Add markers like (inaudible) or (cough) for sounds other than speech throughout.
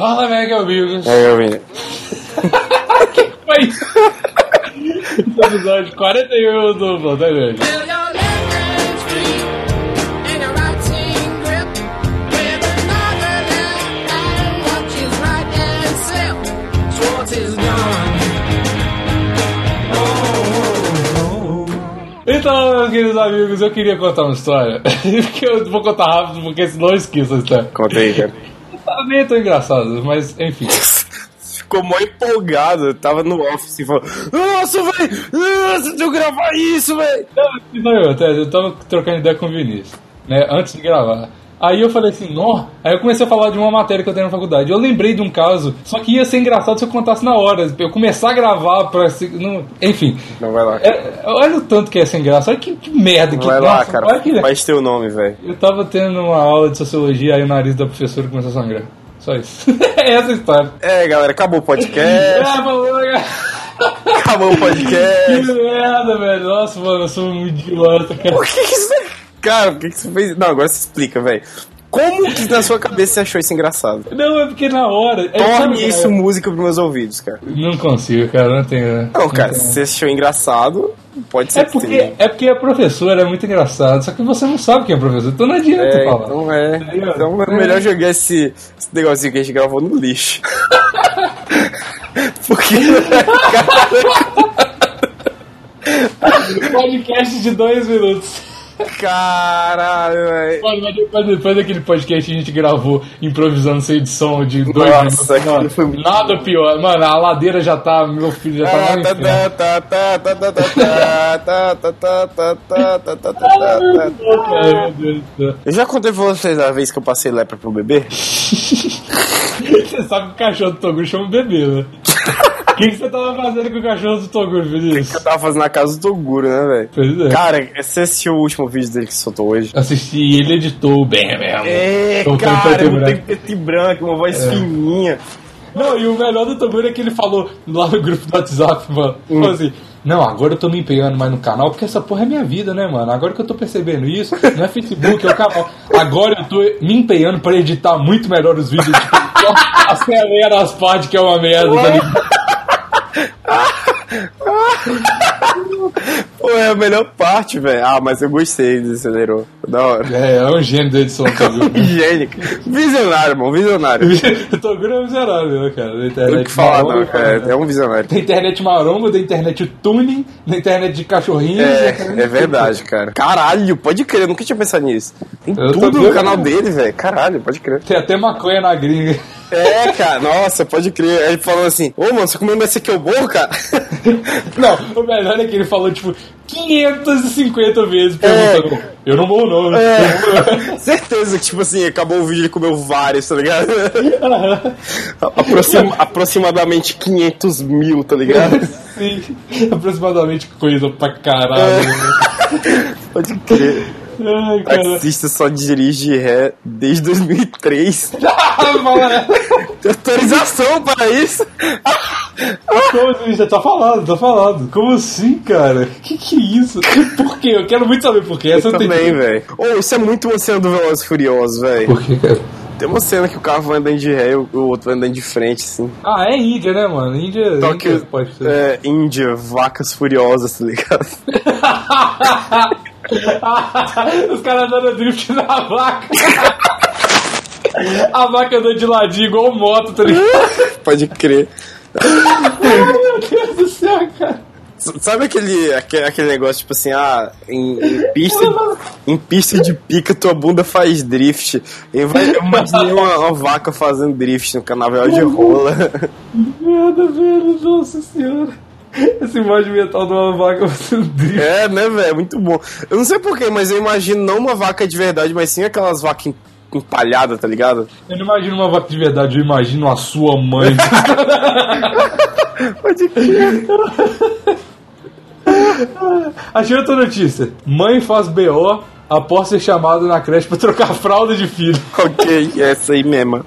Fala, mega amigos. Mega amigos. que foi isso? episódio 41 do Volta Então, meus queridos amigos, eu queria contar uma história. (laughs) que eu vou contar rápido, porque senão eu esqueço a história. Conta aí, cara. Tá nem tão engraçado, mas enfim. (laughs) Ficou mó empolgado, tava no office e falou: Nossa, velho! Nossa, deixa eu gravar isso, velho! Não, eu, até, eu tava trocando ideia com o Vinícius, né, antes de gravar. Aí eu falei assim, nó. Aí eu comecei a falar de uma matéria que eu tenho na faculdade. Eu lembrei de um caso, só que ia ser engraçado se eu contasse na hora. Eu começar a gravar pra. se- Não, enfim. Não, vai lá. É, olha o tanto que ia ser engraçado. Olha que, que merda que Vai lá, nossa, cara. olha que- Faz teu nome, velho. Eu tava tendo uma aula de sociologia, aí o nariz da professora começou a sangrar. Só isso. (laughs) é essa a história. É, galera, acabou o podcast. É, (laughs) falou, cara. acabou o (laughs) Que podcast. merda, velho. Nossa, mano, eu sou um idiota, cara. Por que que isso é... Cara, por que que você fez... Não, agora você explica, velho. Como que na sua cabeça você achou isso engraçado? Não, é porque na hora. é, Torne isso cara, música pros meus ouvidos, cara. Não consigo, cara, não tenho. Não, cara, tenho. se você achou engraçado, pode ser É que porque, é porque a professora é muito engraçada, só que você não sabe quem é a professora, então não adianta É, falar. então é. Entendeu? Então é melhor jogar esse, esse negocinho que a gente gravou no lixo. (laughs) Porque. (laughs) Podcast de dois minutos. Caralho, velho. Depois, depois daquele podcast a gente gravou improvisando sem edição de dois Nossa, minutos. Mano, nada bom. pior. Mano, a ladeira já tá. Meu filho já tá lá em cima. (laughs) Eu já contei pra vocês a vez que eu passei lepra pro bebê? (laughs) Você sabe que o cachorro do Toguro chama bebê, né? (laughs) O que, que você tava fazendo com o cachorro do Toguro, Eu Vinícius? tava fazendo na casa do Toguro, né, velho? Pois é. Cara, você assistiu o último vídeo dele que soltou hoje? Assisti ele editou bem mesmo. É, Soltou em cara, preto e eu branco. preto e branco, uma voz fininha. Não, e o melhor do Toguro é que ele falou lá no grupo do WhatsApp, mano. Hum. Falou assim. Não, agora eu tô me empenhando mais no canal, porque essa porra é minha vida, né, mano? Agora que eu tô percebendo isso, não é Facebook, é o canal. Agora eu tô me empenhando pra editar muito melhor os vídeos. Tipo, (laughs) (laughs) acelera as partes que é uma merda, tá ligado? Pô, é a melhor parte, velho. Ah, mas eu gostei do. Da hora. É, é um gênio da edição, Toguro. (laughs) Higiênico. Visionário, irmão, visionário. o Toguro é um miserável, né, cara? Da Tem internet que falar, maromba, não, cara. É um visionário. Da internet maromba, da internet tuning, da internet de cachorrinhos. É, internet é de verdade, cara. Caralho, pode crer, eu nunca tinha pensado nisso. Tem Eu tudo no canal né? dele, velho. Caralho, pode crer. Tem até maconha na gringa. É, cara, nossa, pode crer. Aí ele falou assim: Ô, mano, você comendo esse aqui é o bom, cara? (laughs) Não, o melhor é que ele falou, tipo, 550 vezes É. perguntando. Eu não morro, não. né? É, (laughs) certeza que, tipo assim, acabou o vídeo e comeu vários, tá ligado? Aproxima- aproximadamente 500 mil, tá ligado? (laughs) Sim, aproximadamente coisa pra caralho. né? Pode crer. Ai. Taxista só dirige ré desde 2003. (laughs) Fala, Tem autorização para isso? Como assim? Já tá falado, tá falado. Como assim, cara? Que que é isso? Por quê? Eu quero muito saber por quê. Essa eu não Também, velho. Ô, isso é muito uma cena do Velozes e Furiosos, velho. Por quê, cara? Tem uma cena que o carro vai andando de ré e o outro vai andando de frente, assim. Ah, é Índia, né, mano? Índia, Só Índia que, pode ser. é, Índia, vacas furiosas, tá ligado? (laughs) (laughs) Os caras dando drift na vaca. A vaca andando de ladinho igual moto, tá ligado? Pode crer. Meu Deus do céu, cara. Sabe aquele, aquele, aquele negócio, tipo assim, ah, em, em pista, em pista de pica tua bunda faz drift. Eu imaginei uma, uma vaca fazendo drift no canavial de rola. Merda, velho, nossa senhora. Esse mod mental de uma vaca. É, né, velho? Muito bom. Eu não sei porquê, mas eu imagino não uma vaca de verdade, mas sim aquelas vacas em- empalhadas, tá ligado? Eu não imagino uma vaca de verdade, eu imagino a sua mãe. (laughs) Pode. Achei outra notícia. Mãe faz BO após ser chamada na creche pra trocar fralda de filho. ok, essa aí mesmo.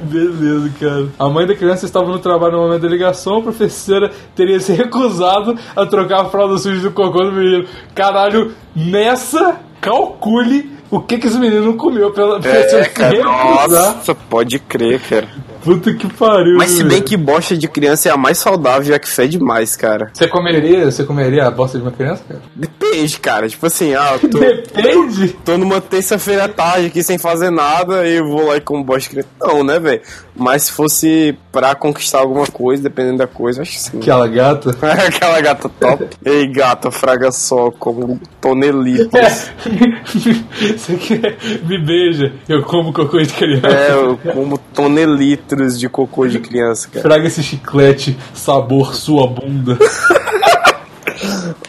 Beleza, cara. A mãe da criança estava no trabalho no momento da ligação, a professora teria se recusado a trocar a fralda suja do cocô do menino. Caralho, nessa, calcule o que, que esse menino comeu pela professora É, se cara, recusar. nossa, pode crer, cara. Puta que pariu. Mas se bem que bosta de criança é a mais saudável a que fede mais, cara. Você comeria, você comeria a bosta de uma criança, cara? Depende, cara. Tipo assim, ah, eu tô, Depende. tô numa terça-feira à tarde aqui sem fazer nada e eu vou lá e como bosta de criança. Não, né, velho? Mas se fosse pra conquistar alguma coisa, dependendo da coisa, acho que sim. Aquela gata. (laughs) Aquela gata top. Ei, gata, fraga só, como tonelitos. (laughs) Você quer me beija, eu como cocô de criança. É, eu como tonelitros de cocô de criança, cara. Fraga esse chiclete, sabor sua bunda. (laughs)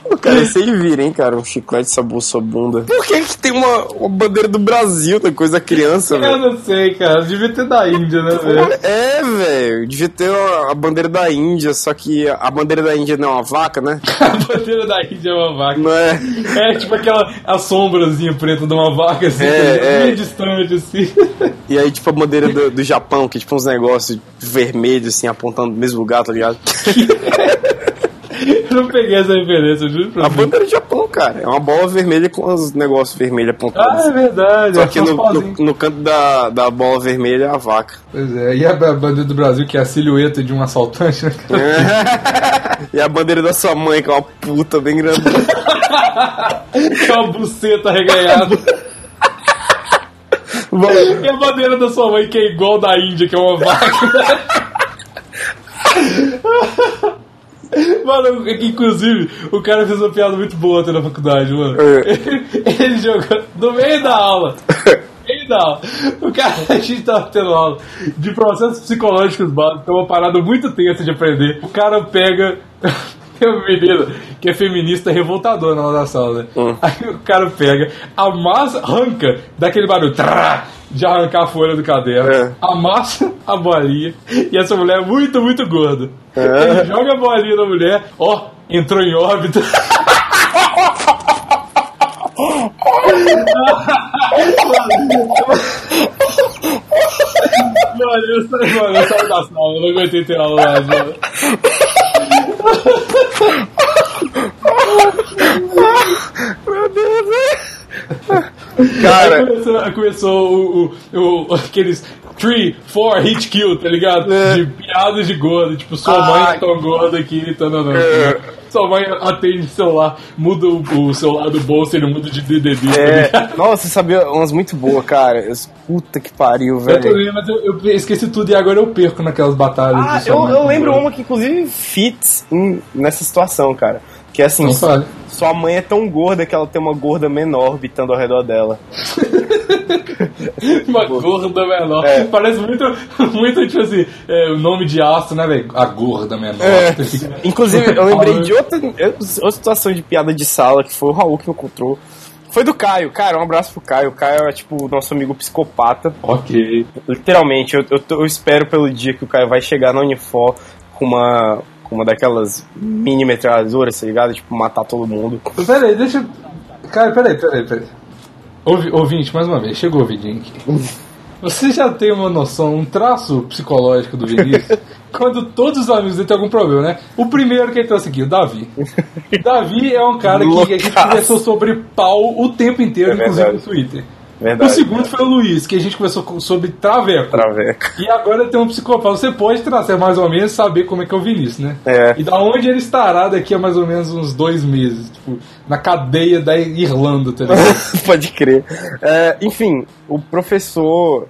Pô, Cara, aí vira, hein, cara? Um chiclete sabor sua bunda. Por que que tem uma, uma bandeira do Brasil na coisa da criança, Eu velho? não sei, cara. Devia ter da Índia, né, velho? É, velho. Devia ter a a bandeira da Índia, só que a bandeira da Índia não é uma vaca, né? (laughs) A bandeira da Índia é uma vaca. Não é? É tipo aquela a sombrazinha preta de uma vaca assim, É, é. distante assim. E aí, tipo, a bandeira do, do Japão, que é tipo uns negócios vermelhos, assim, apontando no mesmo lugar, tá ligado? (laughs) Eu não peguei essa referência, eu juro pra A bandeira do Japão, cara, é uma bola vermelha com os negócios vermelhos apontados. Ah, é verdade. Só é que no, no, no canto da, da bola vermelha é a vaca. Pois é, e a ba- bandeira do Brasil, que é a silhueta de um assaltante, né? cara? (laughs) e a bandeira da sua mãe, que é uma puta bem grande. (laughs) Que é uma buceta reganhada. E a bandeira da sua mãe, que é igual da Índia, que é uma vaca. (laughs) (laughs) Mano, é inclusive, o cara fez uma piada muito boa ontem na faculdade, mano. É. (laughs) Ele jogou no meio da aula. No meio da aula. O cara, (laughs) a gente tava tendo aula de processos psicológicos básicos, que é uma parada muito tensa de aprender. O cara pega. Tem uma menina que é feminista revoltadora lá da sala, né? Hum. Aí o cara pega, amassa, arranca daquele barulho trá, de arrancar a folha do caderno, É. amassa a bolinha, e essa mulher é muito, muito gorda. É. Ele joga a bolinha na mulher, ó, entrou em órbita. Mano, eu saí, mano, eu saí da sala, eu não aguentei ter aula mais, mano. Aí Cara, começou, começou o, o, o- aqueles 3, 4 hit kill, tá ligado? É. De piadas de gordo, tipo, sua Ah. mãe é tão gorda que tá não, não. É. Sua mãe atende celular, muda o, o celular do bolso ele muda de DDD, tá é. ligado? Nossa, você sabia umas muito boas, cara. Eu- Puta que pariu, Eu velho. também, mas eu, eu esqueci tudo e agora eu perco naquelas batalhas. Ah, eu, eu com lembro uma que inclusive fits nessa situação, cara. Que é assim, Não fale. sua mãe é tão gorda que ela tem uma gorda menor orbitando ao redor dela. (laughs) Uma gorda menor. É. Parece muito, muito tipo assim, é, o nome de astro, né, velho? A gorda menor. É. Inclusive, eu lembrei de outra, outra situação de piada de sala que foi o Raul que me encontrou. Foi do Caio. Cara, um abraço pro Caio. O Caio é tipo o nosso amigo psicopata. Ok. Literalmente, eu, eu, eu espero pelo dia que o Caio vai chegar na Unifor com uma, com uma daquelas mini metralhadoras, tá ligado? Tipo, matar todo mundo. Peraí, deixa eu. Cara, peraí, peraí, peraí. Ouvi, ouvinte, mais uma vez, chegou o ouvidinho (laughs) aqui. Você já tem uma noção, um traço psicológico do Vinícius? (laughs) quando todos os amigos dele têm algum problema, né? O primeiro que ele trouxe aqui, o Davi. (laughs) Davi é um cara que a gente conversou sobre pau o tempo inteiro, É inclusive no. Twitter. Verdade. O segundo foi o Luiz, que a gente conversou com- sobre traveco. Traveco. E agora tem um psicopata. Você pode trazer mais ou menos saber como é que é o Vinícius, né? É. E da onde ele estará daqui a mais ou menos uns dois meses. Tipo, na cadeia da Irlanda, tá ligado? (laughs) Pode crer. É, enfim, o professor,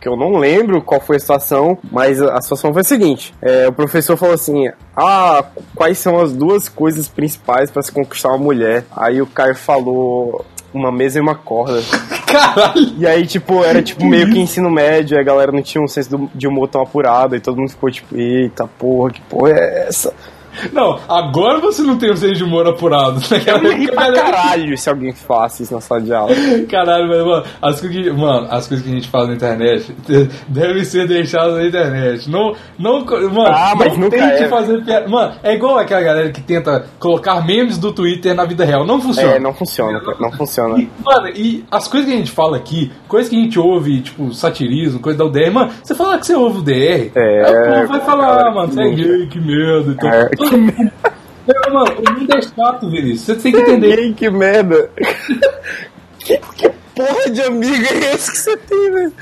que eu não lembro qual foi a situação, mas a a situação foi a seguinte: é, o professor falou assim: Ah, quais são as duas coisas principais para se conquistar uma mulher? Aí o Caio falou. Uma mesa e uma corda. (laughs) Caralho! E aí, tipo, era tipo meio que ensino médio, a galera não tinha um senso de humor tão apurado, e todo mundo ficou tipo, eita porra, que porra é essa? Não, agora você não tem o senso de humor apurado. Eu Naquela (laughs) ri pra galera- caralho se alguém falasse isso na sala de aula. Caralho, mas, mano, as coisas que, mano, as coisas que a gente fala na internet (laughs) devem ser deixadas na internet. Não, não, mano, Ah, mas não tente é. fazer piada. Mano, é igual aquela galera que tenta colocar memes do Twitter na vida real. Não funciona. É, não funciona, não funciona. E, mano, e as coisas que a gente fala aqui, coisas que a gente ouve, tipo, satirismo, coisa da UDR, mano, você fala que você ouve o DR, É, aí o povo vai falar, cara, ah, mano, que você é gay, que merda. Então, É, que Não, mano, o mundo é chato, Vinícius. Você tem que entender. Ei, que merda. (laughs) que, que porra de amigo é esse que você tem, velho?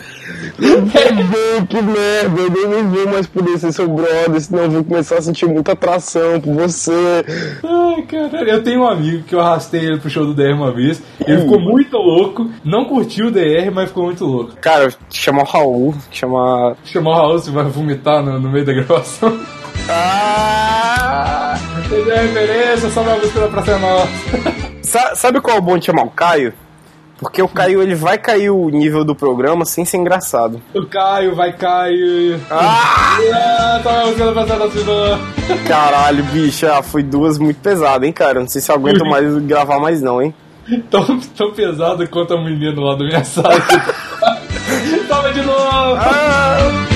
Meu, (laughs) que merda, eu nem vou mais poder ser seu brother, senão eu vou começar a sentir muita atração por você. Ai, caralho. Eu tenho um amigo que eu arrastei ele pro show do DR uma vez. Ele ficou muito louco. Não curtiu o DR, mas ficou muito louco. Cara, chama o Raul, chama. Chamou o Raul, você vai vomitar no, no meio da gravação. Ah! Entendeu a referência? Só uma música Praça é Nossa. Sa- Sabe qual é o bom de chamar o Caio? Porque o Caio ele vai cair o nível do programa sem ser engraçado. O Caio, vai Caio. Ah! Ah, só uma música da Praça é Nossa de novo. Caralho, bicho, ah, foi duas muito pesadas, hein, cara? Não sei se eu aguento mais gravar mais não, hein? Tão, tão pesado quanto a menina lá da minha sala. (laughs) (laughs) Toma de novo! Ah!